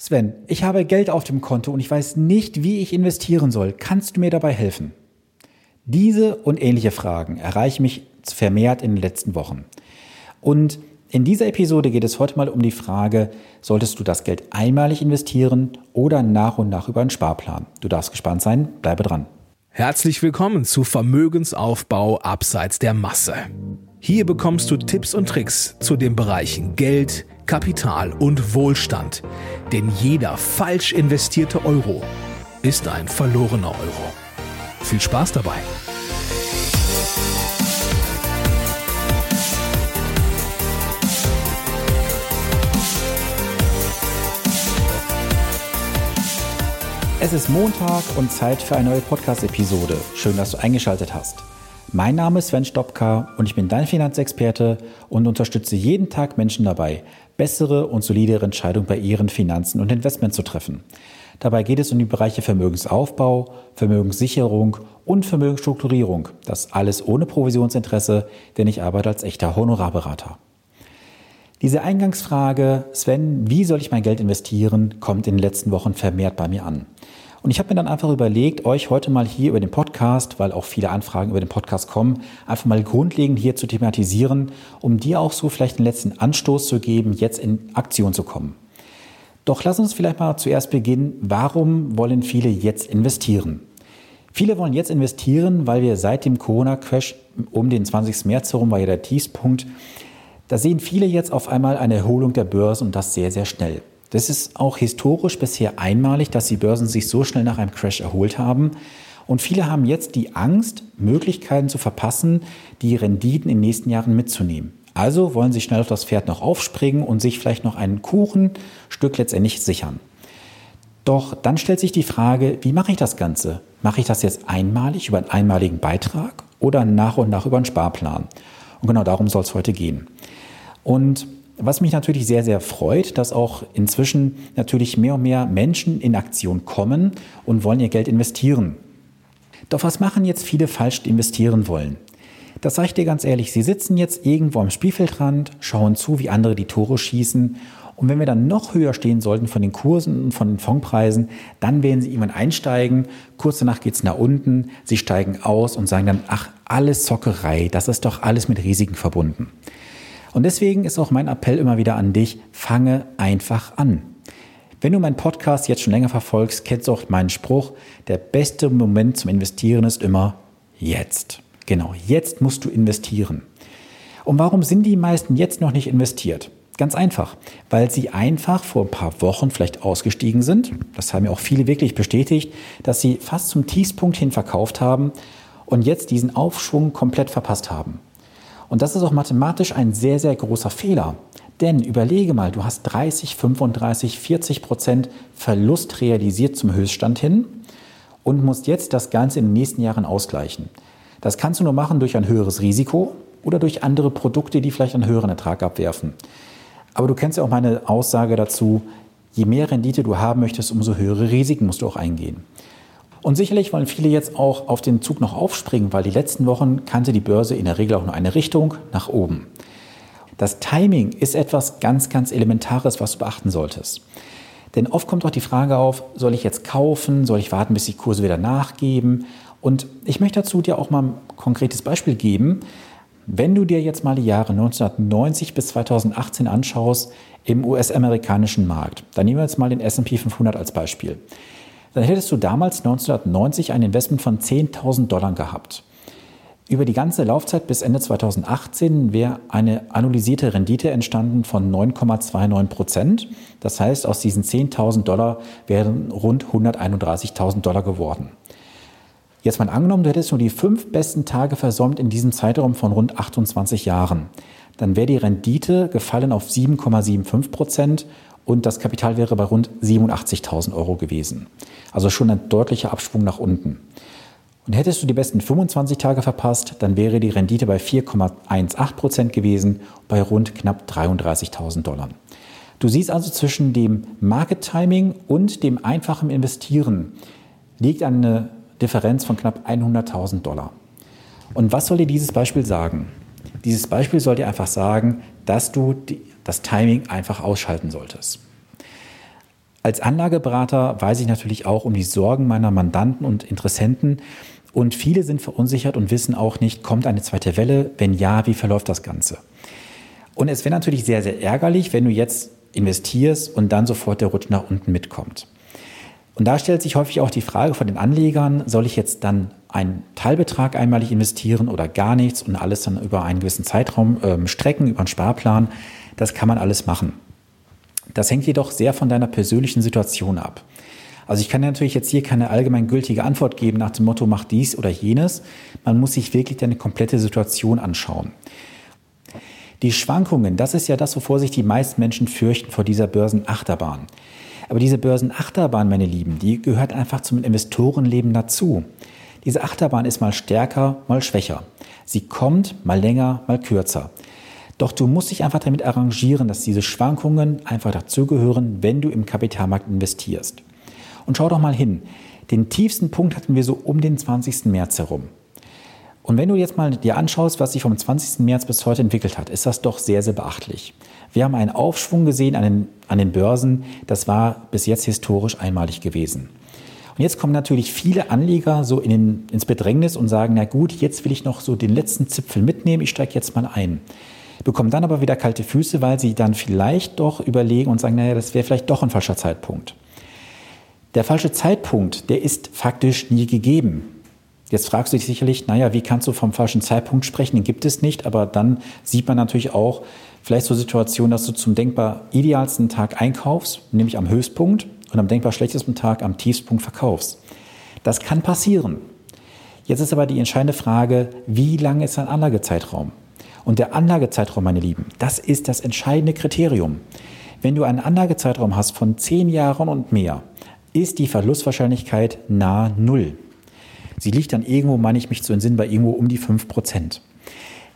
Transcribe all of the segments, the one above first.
Sven, ich habe Geld auf dem Konto und ich weiß nicht, wie ich investieren soll. Kannst du mir dabei helfen? Diese und ähnliche Fragen erreichen mich vermehrt in den letzten Wochen. Und in dieser Episode geht es heute mal um die Frage, solltest du das Geld einmalig investieren oder nach und nach über einen Sparplan? Du darfst gespannt sein, bleibe dran. Herzlich willkommen zu Vermögensaufbau abseits der Masse. Hier bekommst du Tipps und Tricks zu den Bereichen Geld, Kapital und Wohlstand. Denn jeder falsch investierte Euro ist ein verlorener Euro. Viel Spaß dabei! Es ist Montag und Zeit für eine neue Podcast-Episode. Schön, dass du eingeschaltet hast. Mein Name ist Sven Stopka und ich bin dein Finanzexperte und unterstütze jeden Tag Menschen dabei, bessere und solidere Entscheidungen bei ihren Finanzen und Investments zu treffen. Dabei geht es um die Bereiche Vermögensaufbau, Vermögenssicherung und Vermögensstrukturierung. Das alles ohne Provisionsinteresse, denn ich arbeite als echter Honorarberater. Diese Eingangsfrage, Sven, wie soll ich mein Geld investieren, kommt in den letzten Wochen vermehrt bei mir an. Und ich habe mir dann einfach überlegt, euch heute mal hier über den Podcast, weil auch viele Anfragen über den Podcast kommen, einfach mal grundlegend hier zu thematisieren, um dir auch so vielleicht den letzten Anstoß zu geben, jetzt in Aktion zu kommen. Doch lass uns vielleicht mal zuerst beginnen, warum wollen viele jetzt investieren? Viele wollen jetzt investieren, weil wir seit dem Corona-Crash um den 20. März herum war ja der Tiefspunkt, da sehen viele jetzt auf einmal eine Erholung der Börse und das sehr, sehr schnell. Das ist auch historisch bisher einmalig, dass die Börsen sich so schnell nach einem Crash erholt haben. Und viele haben jetzt die Angst, Möglichkeiten zu verpassen, die Renditen in den nächsten Jahren mitzunehmen. Also wollen sie schnell auf das Pferd noch aufspringen und sich vielleicht noch ein Kuchenstück letztendlich sichern. Doch dann stellt sich die Frage, wie mache ich das Ganze? Mache ich das jetzt einmalig über einen einmaligen Beitrag oder nach und nach über einen Sparplan? Und genau darum soll es heute gehen. Und was mich natürlich sehr, sehr freut, dass auch inzwischen natürlich mehr und mehr Menschen in Aktion kommen und wollen ihr Geld investieren. Doch was machen jetzt viele falsch, investieren wollen? Das sage ich dir ganz ehrlich, sie sitzen jetzt irgendwo am Spielfeldrand, schauen zu, wie andere die Tore schießen und wenn wir dann noch höher stehen sollten von den Kursen und von den Fondpreisen, dann werden sie irgendwann einsteigen. Kurz danach geht es nach unten, sie steigen aus und sagen dann, ach, alles Zockerei, das ist doch alles mit Risiken verbunden. Und deswegen ist auch mein Appell immer wieder an dich, fange einfach an. Wenn du meinen Podcast jetzt schon länger verfolgst, kennst du auch meinen Spruch, der beste Moment zum Investieren ist immer jetzt. Genau, jetzt musst du investieren. Und warum sind die meisten jetzt noch nicht investiert? Ganz einfach, weil sie einfach vor ein paar Wochen vielleicht ausgestiegen sind. Das haben ja auch viele wirklich bestätigt, dass sie fast zum Tiefspunkt hin verkauft haben und jetzt diesen Aufschwung komplett verpasst haben. Und das ist auch mathematisch ein sehr, sehr großer Fehler. Denn überlege mal, du hast 30, 35, 40 Prozent Verlust realisiert zum Höchststand hin und musst jetzt das Ganze in den nächsten Jahren ausgleichen. Das kannst du nur machen durch ein höheres Risiko oder durch andere Produkte, die vielleicht einen höheren Ertrag abwerfen. Aber du kennst ja auch meine Aussage dazu, je mehr Rendite du haben möchtest, umso höhere Risiken musst du auch eingehen. Und sicherlich wollen viele jetzt auch auf den Zug noch aufspringen, weil die letzten Wochen kannte die Börse in der Regel auch nur eine Richtung nach oben. Das Timing ist etwas ganz, ganz Elementares, was du beachten solltest. Denn oft kommt auch die Frage auf, soll ich jetzt kaufen, soll ich warten, bis die Kurse wieder nachgeben? Und ich möchte dazu dir auch mal ein konkretes Beispiel geben. Wenn du dir jetzt mal die Jahre 1990 bis 2018 anschaust im US-amerikanischen Markt, dann nehmen wir jetzt mal den SP 500 als Beispiel dann hättest du damals 1990 ein Investment von 10.000 Dollar gehabt. Über die ganze Laufzeit bis Ende 2018 wäre eine analysierte Rendite entstanden von 9,29 Prozent. Das heißt, aus diesen 10.000 Dollar wären rund 131.000 Dollar geworden. Jetzt mal angenommen, du hättest nur die fünf besten Tage versäumt in diesem Zeitraum von rund 28 Jahren. Dann wäre die Rendite gefallen auf 7,75 Prozent und das Kapital wäre bei rund 87.000 Euro gewesen. Also schon ein deutlicher Abschwung nach unten. Und hättest du die besten 25 Tage verpasst, dann wäre die Rendite bei 4,18 Prozent gewesen, bei rund knapp 33.000 Dollar. Du siehst also zwischen dem Market Timing und dem einfachen Investieren liegt eine Differenz von knapp 100.000 Dollar. Und was soll dir dieses Beispiel sagen? Dieses Beispiel soll dir einfach sagen, dass du die, das Timing einfach ausschalten solltest. Als Anlageberater weiß ich natürlich auch um die Sorgen meiner Mandanten und Interessenten und viele sind verunsichert und wissen auch nicht, kommt eine zweite Welle? Wenn ja, wie verläuft das Ganze? Und es wäre natürlich sehr, sehr ärgerlich, wenn du jetzt investierst und dann sofort der Rutsch nach unten mitkommt. Und da stellt sich häufig auch die Frage von den Anlegern, soll ich jetzt dann einen Teilbetrag einmalig investieren oder gar nichts und alles dann über einen gewissen Zeitraum ähm, strecken, über einen Sparplan? Das kann man alles machen. Das hängt jedoch sehr von deiner persönlichen Situation ab. Also ich kann natürlich jetzt hier keine allgemeingültige Antwort geben nach dem Motto, mach dies oder jenes. Man muss sich wirklich deine komplette Situation anschauen. Die Schwankungen, das ist ja das, wovor sich die meisten Menschen fürchten vor dieser Börsenachterbahn. Aber diese Börsenachterbahn, meine Lieben, die gehört einfach zum Investorenleben dazu. Diese Achterbahn ist mal stärker, mal schwächer. Sie kommt mal länger, mal kürzer. Doch du musst dich einfach damit arrangieren, dass diese Schwankungen einfach dazugehören, wenn du im Kapitalmarkt investierst. Und schau doch mal hin. Den tiefsten Punkt hatten wir so um den 20. März herum. Und wenn du jetzt mal dir anschaust, was sich vom 20. März bis heute entwickelt hat, ist das doch sehr, sehr beachtlich. Wir haben einen Aufschwung gesehen an den, an den Börsen. Das war bis jetzt historisch einmalig gewesen. Und jetzt kommen natürlich viele Anleger so in den, ins Bedrängnis und sagen, na gut, jetzt will ich noch so den letzten Zipfel mitnehmen, ich steige jetzt mal ein. Bekommen dann aber wieder kalte Füße, weil sie dann vielleicht doch überlegen und sagen, naja, das wäre vielleicht doch ein falscher Zeitpunkt. Der falsche Zeitpunkt, der ist faktisch nie gegeben. Jetzt fragst du dich sicherlich, naja, wie kannst du vom falschen Zeitpunkt sprechen? Den gibt es nicht, aber dann sieht man natürlich auch vielleicht so Situationen, dass du zum denkbar idealsten Tag einkaufst, nämlich am Höchstpunkt, und am denkbar schlechtesten Tag am Tiefstpunkt verkaufst. Das kann passieren. Jetzt ist aber die entscheidende Frage, wie lange ist dein Anlagezeitraum? Und der Anlagezeitraum, meine Lieben, das ist das entscheidende Kriterium. Wenn du einen Anlagezeitraum hast von zehn Jahren und mehr, ist die Verlustwahrscheinlichkeit nahe Null. Sie liegt dann irgendwo, meine ich mich zu entsinnen, bei irgendwo um die 5%.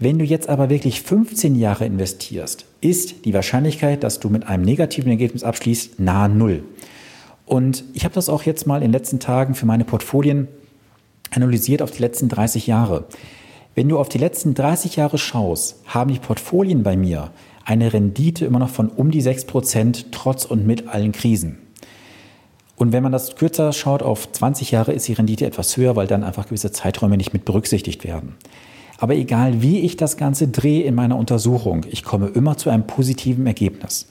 Wenn du jetzt aber wirklich 15 Jahre investierst, ist die Wahrscheinlichkeit, dass du mit einem negativen Ergebnis abschließt, nahe Null. Und ich habe das auch jetzt mal in den letzten Tagen für meine Portfolien analysiert auf die letzten 30 Jahre. Wenn du auf die letzten 30 Jahre schaust, haben die Portfolien bei mir eine Rendite immer noch von um die 6% trotz und mit allen Krisen. Und wenn man das kürzer schaut, auf 20 Jahre ist die Rendite etwas höher, weil dann einfach gewisse Zeiträume nicht mit berücksichtigt werden. Aber egal wie ich das Ganze drehe in meiner Untersuchung, ich komme immer zu einem positiven Ergebnis.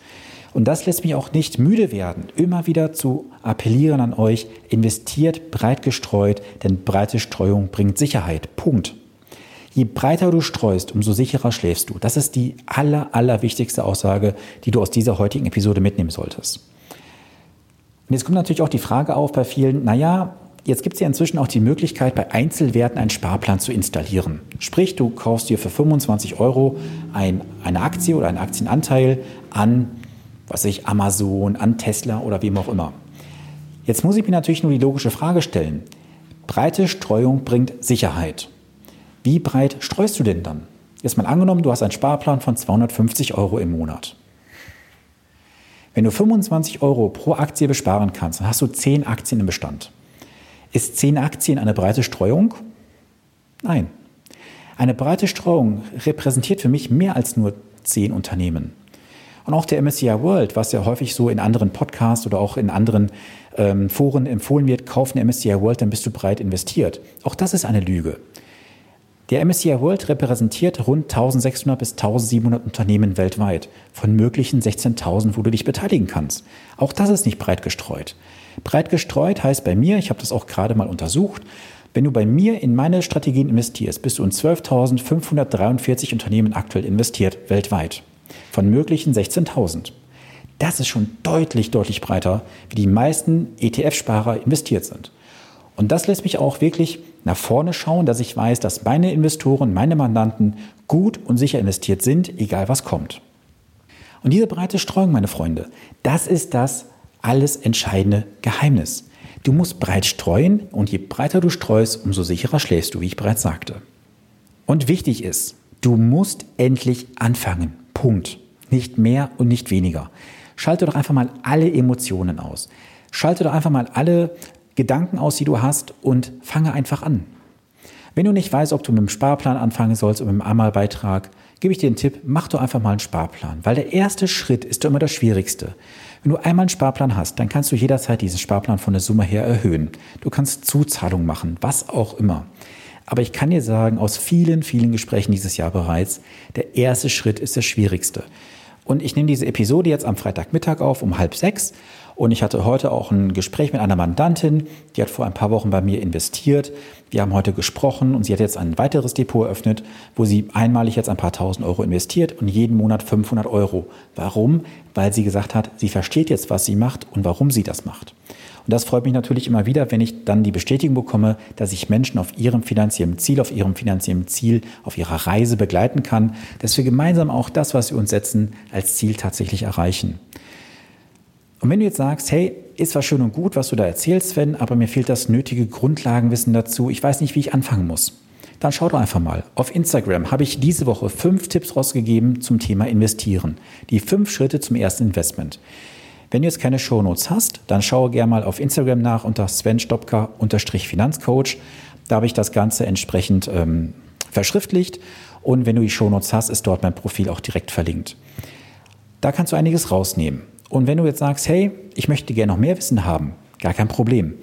Und das lässt mich auch nicht müde werden, immer wieder zu appellieren an euch, investiert breit gestreut, denn breite Streuung bringt Sicherheit. Punkt. Je breiter du streust, umso sicherer schläfst du. Das ist die aller, aller wichtigste Aussage, die du aus dieser heutigen Episode mitnehmen solltest. Und jetzt kommt natürlich auch die Frage auf bei vielen, naja, jetzt gibt es ja inzwischen auch die Möglichkeit, bei Einzelwerten einen Sparplan zu installieren. Sprich, du kaufst dir für 25 Euro ein, eine Aktie oder einen Aktienanteil an, was ich, Amazon, an Tesla oder wem auch immer. Jetzt muss ich mir natürlich nur die logische Frage stellen. Breite Streuung bringt Sicherheit. Wie breit streust du denn dann? Jetzt mal angenommen, du hast einen Sparplan von 250 Euro im Monat. Wenn du 25 Euro pro Aktie besparen kannst, dann hast du 10 Aktien im Bestand. Ist 10 Aktien eine breite Streuung? Nein. Eine breite Streuung repräsentiert für mich mehr als nur 10 Unternehmen. Und auch der MSCI World, was ja häufig so in anderen Podcasts oder auch in anderen ähm, Foren empfohlen wird, kauf eine MSCI World, dann bist du breit investiert. Auch das ist eine Lüge. Der MSCI World repräsentiert rund 1600 bis 1700 Unternehmen weltweit, von möglichen 16.000, wo du dich beteiligen kannst. Auch das ist nicht breit gestreut. Breit gestreut heißt bei mir, ich habe das auch gerade mal untersucht, wenn du bei mir in meine Strategien investierst, bist du in 12.543 Unternehmen aktuell investiert, weltweit, von möglichen 16.000. Das ist schon deutlich, deutlich breiter, wie die meisten ETF-Sparer investiert sind. Und das lässt mich auch wirklich nach vorne schauen, dass ich weiß, dass meine Investoren, meine Mandanten gut und sicher investiert sind, egal was kommt. Und diese breite Streuung, meine Freunde, das ist das alles entscheidende Geheimnis. Du musst breit streuen und je breiter du streust, umso sicherer schläfst du, wie ich bereits sagte. Und wichtig ist, du musst endlich anfangen. Punkt. Nicht mehr und nicht weniger. Schalte doch einfach mal alle Emotionen aus. Schalte doch einfach mal alle Gedanken aus, die du hast und fange einfach an. Wenn du nicht weißt, ob du mit dem Sparplan anfangen sollst oder mit dem Einmalbeitrag, gebe ich dir einen Tipp, mach doch einfach mal einen Sparplan, weil der erste Schritt ist doch immer das Schwierigste. Wenn du einmal einen Sparplan hast, dann kannst du jederzeit diesen Sparplan von der Summe her erhöhen. Du kannst Zuzahlungen machen, was auch immer. Aber ich kann dir sagen, aus vielen, vielen Gesprächen dieses Jahr bereits, der erste Schritt ist der schwierigste. Und ich nehme diese Episode jetzt am Freitagmittag auf um halb sechs. Und ich hatte heute auch ein Gespräch mit einer Mandantin, die hat vor ein paar Wochen bei mir investiert. Wir haben heute gesprochen und sie hat jetzt ein weiteres Depot eröffnet, wo sie einmalig jetzt ein paar tausend Euro investiert und jeden Monat 500 Euro. Warum? Weil sie gesagt hat, sie versteht jetzt, was sie macht und warum sie das macht. Und das freut mich natürlich immer wieder, wenn ich dann die Bestätigung bekomme, dass ich Menschen auf ihrem finanziellen Ziel, auf ihrem finanziellen Ziel, auf ihrer Reise begleiten kann, dass wir gemeinsam auch das, was wir uns setzen, als Ziel tatsächlich erreichen. Und wenn du jetzt sagst, hey, ist zwar schön und gut, was du da erzählst, Sven, aber mir fehlt das nötige Grundlagenwissen dazu, ich weiß nicht, wie ich anfangen muss. Dann schau doch einfach mal. Auf Instagram habe ich diese Woche fünf Tipps rausgegeben zum Thema Investieren. Die fünf Schritte zum ersten Investment. Wenn du jetzt keine Shownotes hast, dann schaue gerne mal auf Instagram nach unter Sven Stopka-Finanzcoach. Da habe ich das Ganze entsprechend ähm, verschriftlicht. Und wenn du die Shownotes hast, ist dort mein Profil auch direkt verlinkt. Da kannst du einiges rausnehmen. Und wenn du jetzt sagst, hey, ich möchte gerne noch mehr Wissen haben, gar kein Problem.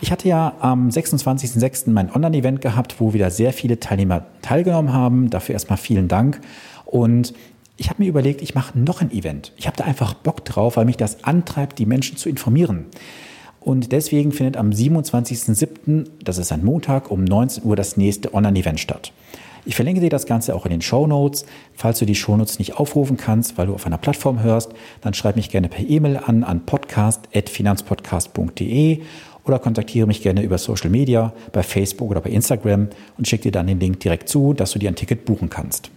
Ich hatte ja am 26.06. mein Online-Event gehabt, wo wieder sehr viele Teilnehmer teilgenommen haben. Dafür erstmal vielen Dank. Und ich habe mir überlegt, ich mache noch ein Event. Ich habe da einfach Bock drauf, weil mich das antreibt, die Menschen zu informieren. Und deswegen findet am 27.07., das ist ein Montag, um 19 Uhr das nächste Online-Event statt. Ich verlinke dir das Ganze auch in den Show Notes. Falls du die Show Notes nicht aufrufen kannst, weil du auf einer Plattform hörst, dann schreib mich gerne per E-Mail an an podcast.finanzpodcast.de oder kontaktiere mich gerne über Social Media, bei Facebook oder bei Instagram und schick dir dann den Link direkt zu, dass du dir ein Ticket buchen kannst.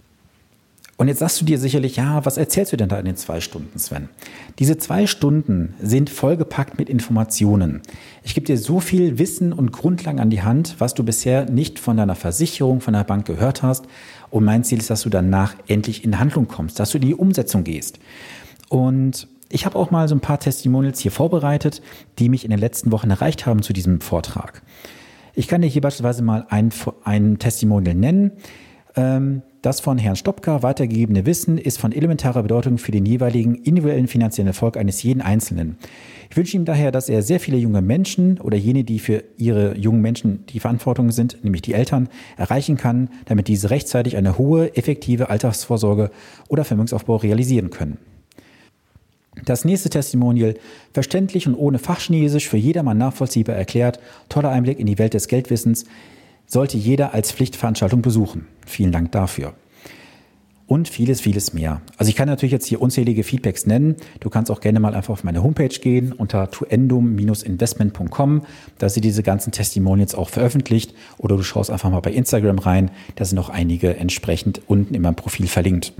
Und jetzt sagst du dir sicherlich, ja, was erzählst du denn da in den zwei Stunden, Sven? Diese zwei Stunden sind vollgepackt mit Informationen. Ich gebe dir so viel Wissen und Grundlagen an die Hand, was du bisher nicht von deiner Versicherung, von der Bank gehört hast. Und mein Ziel ist, dass du danach endlich in Handlung kommst, dass du in die Umsetzung gehst. Und ich habe auch mal so ein paar Testimonials hier vorbereitet, die mich in den letzten Wochen erreicht haben zu diesem Vortrag. Ich kann dir hier beispielsweise mal ein, ein Testimonial nennen. Ähm, das von Herrn Stopka weitergegebene Wissen ist von elementarer Bedeutung für den jeweiligen individuellen finanziellen Erfolg eines jeden Einzelnen. Ich wünsche ihm daher, dass er sehr viele junge Menschen oder jene, die für ihre jungen Menschen die Verantwortung sind, nämlich die Eltern, erreichen kann, damit diese rechtzeitig eine hohe, effektive Alltagsvorsorge oder Vermögensaufbau realisieren können. Das nächste Testimonial, verständlich und ohne Fachchinesisch für jedermann nachvollziehbar erklärt, toller Einblick in die Welt des Geldwissens, sollte jeder als Pflichtveranstaltung besuchen. Vielen Dank dafür. Und vieles, vieles mehr. Also ich kann natürlich jetzt hier unzählige Feedbacks nennen. Du kannst auch gerne mal einfach auf meine Homepage gehen unter tuendum-investment.com. Da sind diese ganzen Testimonials auch veröffentlicht. Oder du schaust einfach mal bei Instagram rein. Da sind auch einige entsprechend unten in meinem Profil verlinkt.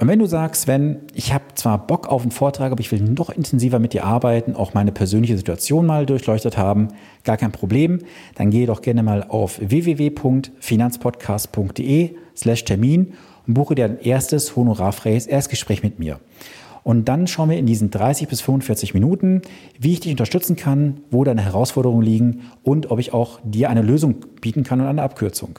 Und wenn du sagst, wenn ich habe zwar Bock auf einen Vortrag, aber ich will noch intensiver mit dir arbeiten, auch meine persönliche Situation mal durchleuchtet haben, gar kein Problem, dann gehe doch gerne mal auf www.finanzpodcast.de slash Termin und buche dir ein erstes honorarfreies Erstgespräch mit mir. Und dann schauen wir in diesen 30 bis 45 Minuten, wie ich dich unterstützen kann, wo deine Herausforderungen liegen und ob ich auch dir eine Lösung bieten kann und eine Abkürzung.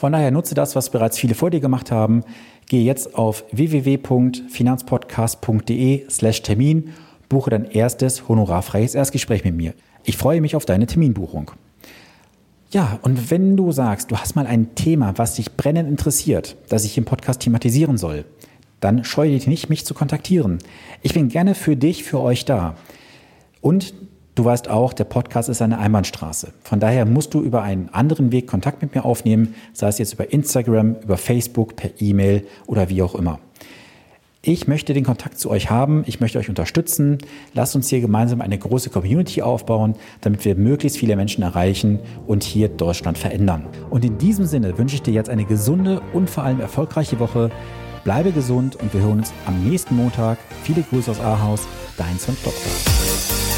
Von daher nutze das, was bereits viele vor dir gemacht haben. Gehe jetzt auf www.finanzpodcast.de slash Termin, buche dein erstes honorarfreies Erstgespräch mit mir. Ich freue mich auf deine Terminbuchung. Ja, und wenn du sagst, du hast mal ein Thema, was dich brennend interessiert, das ich im Podcast thematisieren soll, dann scheue dich nicht, mich zu kontaktieren. Ich bin gerne für dich, für euch da. Und Du weißt auch, der Podcast ist eine Einbahnstraße. Von daher musst du über einen anderen Weg Kontakt mit mir aufnehmen, sei es jetzt über Instagram, über Facebook, per E-Mail oder wie auch immer. Ich möchte den Kontakt zu euch haben, ich möchte euch unterstützen. Lasst uns hier gemeinsam eine große Community aufbauen, damit wir möglichst viele Menschen erreichen und hier Deutschland verändern. Und in diesem Sinne wünsche ich dir jetzt eine gesunde und vor allem erfolgreiche Woche. Bleibe gesund und wir hören uns am nächsten Montag. Viele Grüße aus Ahaus, dein Sven Doktor.